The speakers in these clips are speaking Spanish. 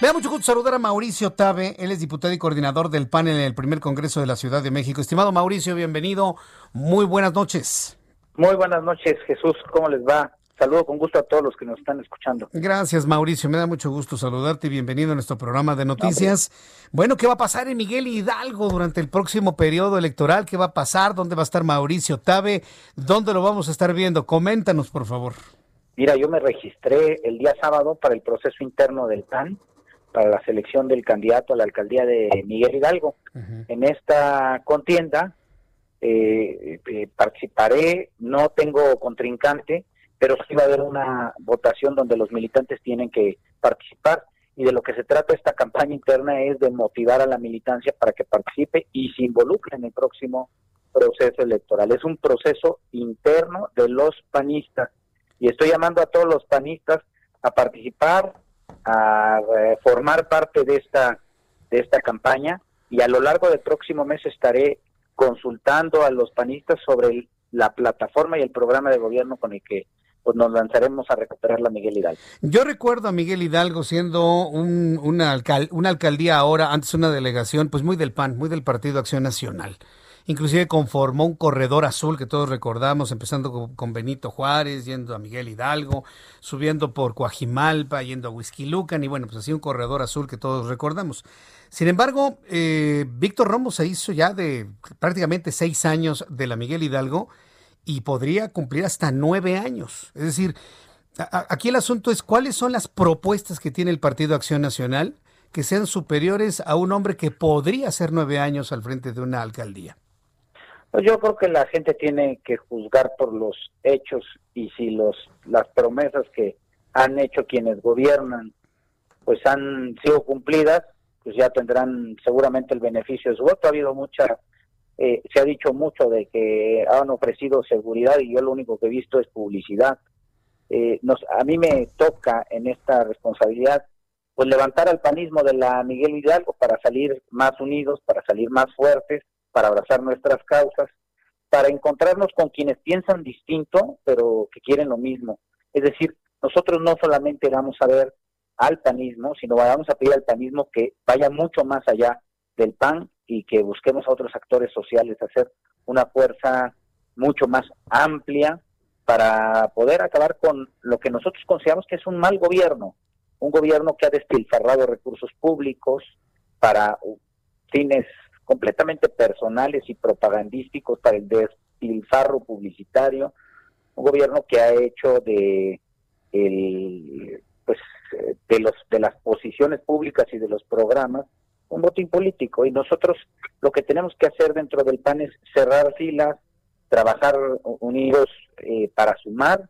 Me da mucho gusto saludar a Mauricio Tabe. Él es diputado y coordinador del panel en el primer Congreso de la Ciudad de México. Estimado Mauricio, bienvenido. Muy buenas noches. Muy buenas noches, Jesús. ¿Cómo les va? Saludo con gusto a todos los que nos están escuchando. Gracias, Mauricio. Me da mucho gusto saludarte y bienvenido a nuestro programa de noticias. Bueno, ¿qué va a pasar en Miguel Hidalgo durante el próximo periodo electoral? ¿Qué va a pasar? ¿Dónde va a estar Mauricio Tabe? ¿Dónde lo vamos a estar viendo? Coméntanos, por favor. Mira, yo me registré el día sábado para el proceso interno del PAN, para la selección del candidato a la alcaldía de Miguel Hidalgo. En esta contienda eh, eh, participaré, no tengo contrincante, pero sí va a haber una votación donde los militantes tienen que participar y de lo que se trata esta campaña interna es de motivar a la militancia para que participe y se involucre en el próximo proceso electoral. Es un proceso interno de los panistas y estoy llamando a todos los panistas a participar, a eh, formar parte de esta de esta campaña y a lo largo del próximo mes estaré consultando a los panistas sobre la plataforma y el programa de gobierno con el que pues nos lanzaremos a recuperar la Miguel Hidalgo. Yo recuerdo a Miguel Hidalgo siendo un, una, una alcaldía ahora, antes una delegación, pues muy del PAN, muy del Partido Acción Nacional. Inclusive conformó un corredor azul que todos recordamos, empezando con, Benito Juárez, yendo a Miguel Hidalgo, subiendo por Coajimalpa, yendo a Huizquilucan, y bueno, pues así un corredor azul que todos recordamos. Sin embargo, eh, Víctor Romo se hizo ya de prácticamente seis años de la Miguel Hidalgo y podría cumplir hasta nueve años. Es decir, aquí el asunto es cuáles son las propuestas que tiene el Partido Acción Nacional que sean superiores a un hombre que podría ser nueve años al frente de una alcaldía. Pues yo creo que la gente tiene que juzgar por los hechos y si los las promesas que han hecho quienes gobiernan pues han sido cumplidas, pues ya tendrán seguramente el beneficio de su voto. Ha habido mucha eh, se ha dicho mucho de que han ofrecido seguridad y yo lo único que he visto es publicidad. Eh, nos, a mí me toca en esta responsabilidad pues levantar al panismo de la Miguel Hidalgo para salir más unidos, para salir más fuertes, para abrazar nuestras causas, para encontrarnos con quienes piensan distinto, pero que quieren lo mismo. Es decir, nosotros no solamente vamos a ver al panismo, sino vamos a pedir al panismo que vaya mucho más allá del PAN y que busquemos a otros actores sociales hacer una fuerza mucho más amplia para poder acabar con lo que nosotros consideramos que es un mal gobierno, un gobierno que ha despilfarrado recursos públicos para fines completamente personales y propagandísticos para el despilfarro publicitario, un gobierno que ha hecho de el pues de los de las posiciones públicas y de los programas un botín político y nosotros lo que tenemos que hacer dentro del PAN es cerrar filas, trabajar unidos eh, para sumar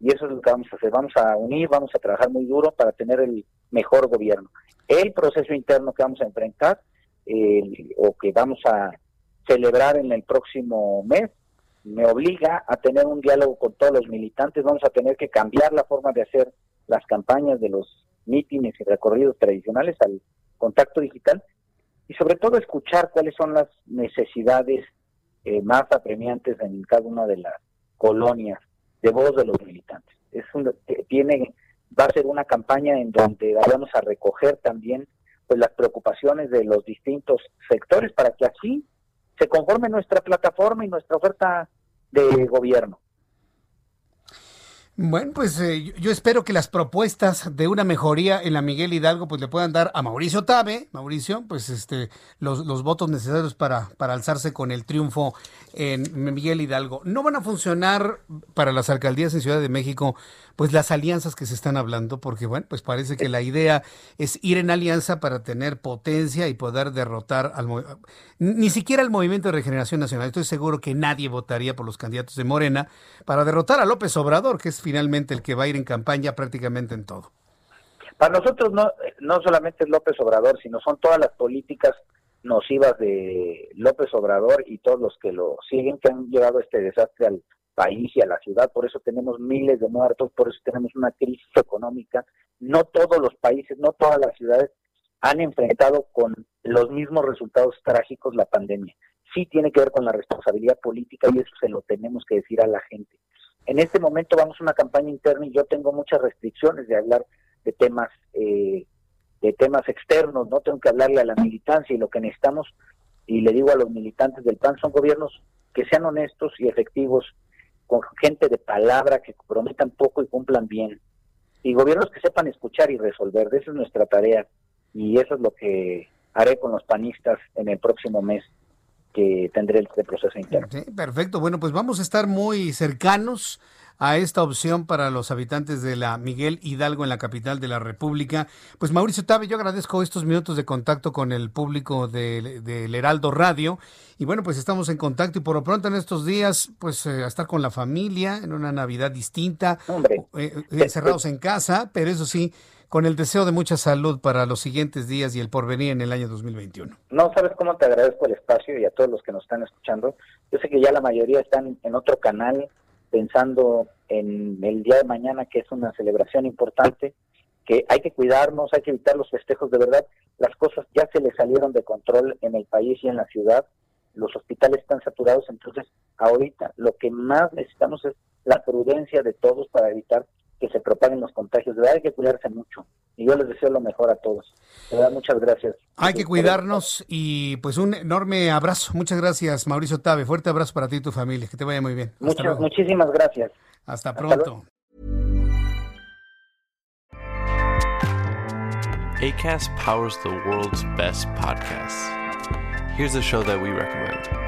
y eso es lo que vamos a hacer. Vamos a unir, vamos a trabajar muy duro para tener el mejor gobierno. El proceso interno que vamos a enfrentar o que vamos a celebrar en el próximo mes me obliga a tener un diálogo con todos los militantes. Vamos a tener que cambiar la forma de hacer las campañas de los mítines y recorridos tradicionales al contacto digital y sobre todo escuchar cuáles son las necesidades eh, más apremiantes en cada una de las colonias de voz de los militantes. Es un, tiene va a ser una campaña en donde vamos a recoger también pues las preocupaciones de los distintos sectores para que así se conforme nuestra plataforma y nuestra oferta de gobierno. Bueno, pues eh, yo espero que las propuestas de una mejoría en la Miguel Hidalgo pues le puedan dar a Mauricio Tabe, Mauricio, pues este los, los votos necesarios para, para alzarse con el triunfo en Miguel Hidalgo. No van a funcionar para las alcaldías en Ciudad de México pues las alianzas que se están hablando, porque bueno, pues parece que la idea es ir en alianza para tener potencia y poder derrotar al ni siquiera al Movimiento de Regeneración Nacional. Estoy seguro que nadie votaría por los candidatos de Morena para derrotar a López Obrador, que es finalmente el que va a ir en campaña prácticamente en todo. Para nosotros no, no solamente es López Obrador, sino son todas las políticas nocivas de López Obrador y todos los que lo siguen que han llevado este desastre al país y a la ciudad, por eso tenemos miles de muertos, por eso tenemos una crisis económica. No todos los países, no todas las ciudades han enfrentado con los mismos resultados trágicos la pandemia. Sí tiene que ver con la responsabilidad política y eso se lo tenemos que decir a la gente. En este momento vamos a una campaña interna y yo tengo muchas restricciones de hablar de temas eh, de temas externos, no tengo que hablarle a la militancia y lo que necesitamos y le digo a los militantes del PAN son gobiernos que sean honestos y efectivos con gente de palabra que prometan poco y cumplan bien. Y gobiernos que sepan escuchar y resolver. Esa es nuestra tarea. Y eso es lo que haré con los panistas en el próximo mes que tendré este proceso interno. perfecto. Bueno, pues vamos a estar muy cercanos a esta opción para los habitantes de la Miguel Hidalgo en la capital de la República. Pues Mauricio Tabe, yo agradezco estos minutos de contacto con el público del Heraldo Radio. Y bueno, pues estamos en contacto y por lo pronto en estos días, pues eh, a estar con la familia en una Navidad distinta, eh, eh, encerrados en casa, pero eso sí, con el deseo de mucha salud para los siguientes días y el porvenir en el año 2021. No sabes cómo te agradezco el espacio y a todos los que nos están escuchando. Yo sé que ya la mayoría están en otro canal pensando en el día de mañana, que es una celebración importante, que hay que cuidarnos, hay que evitar los festejos de verdad. Las cosas ya se le salieron de control en el país y en la ciudad. Los hospitales están saturados, entonces ahorita lo que más necesitamos es la prudencia de todos para evitar que se propaguen los contagios. De verdad hay que cuidarse mucho. Y yo les deseo lo mejor a todos. De verdad, muchas gracias. Hay que cuidarnos y pues un enorme abrazo. Muchas gracias, Mauricio Tabe. Fuerte abrazo para ti y tu familia. Que te vaya muy bien. Muchas, muchísimas gracias. Hasta pronto. ACAST powers the world's best podcasts. Here's a show that we recommend.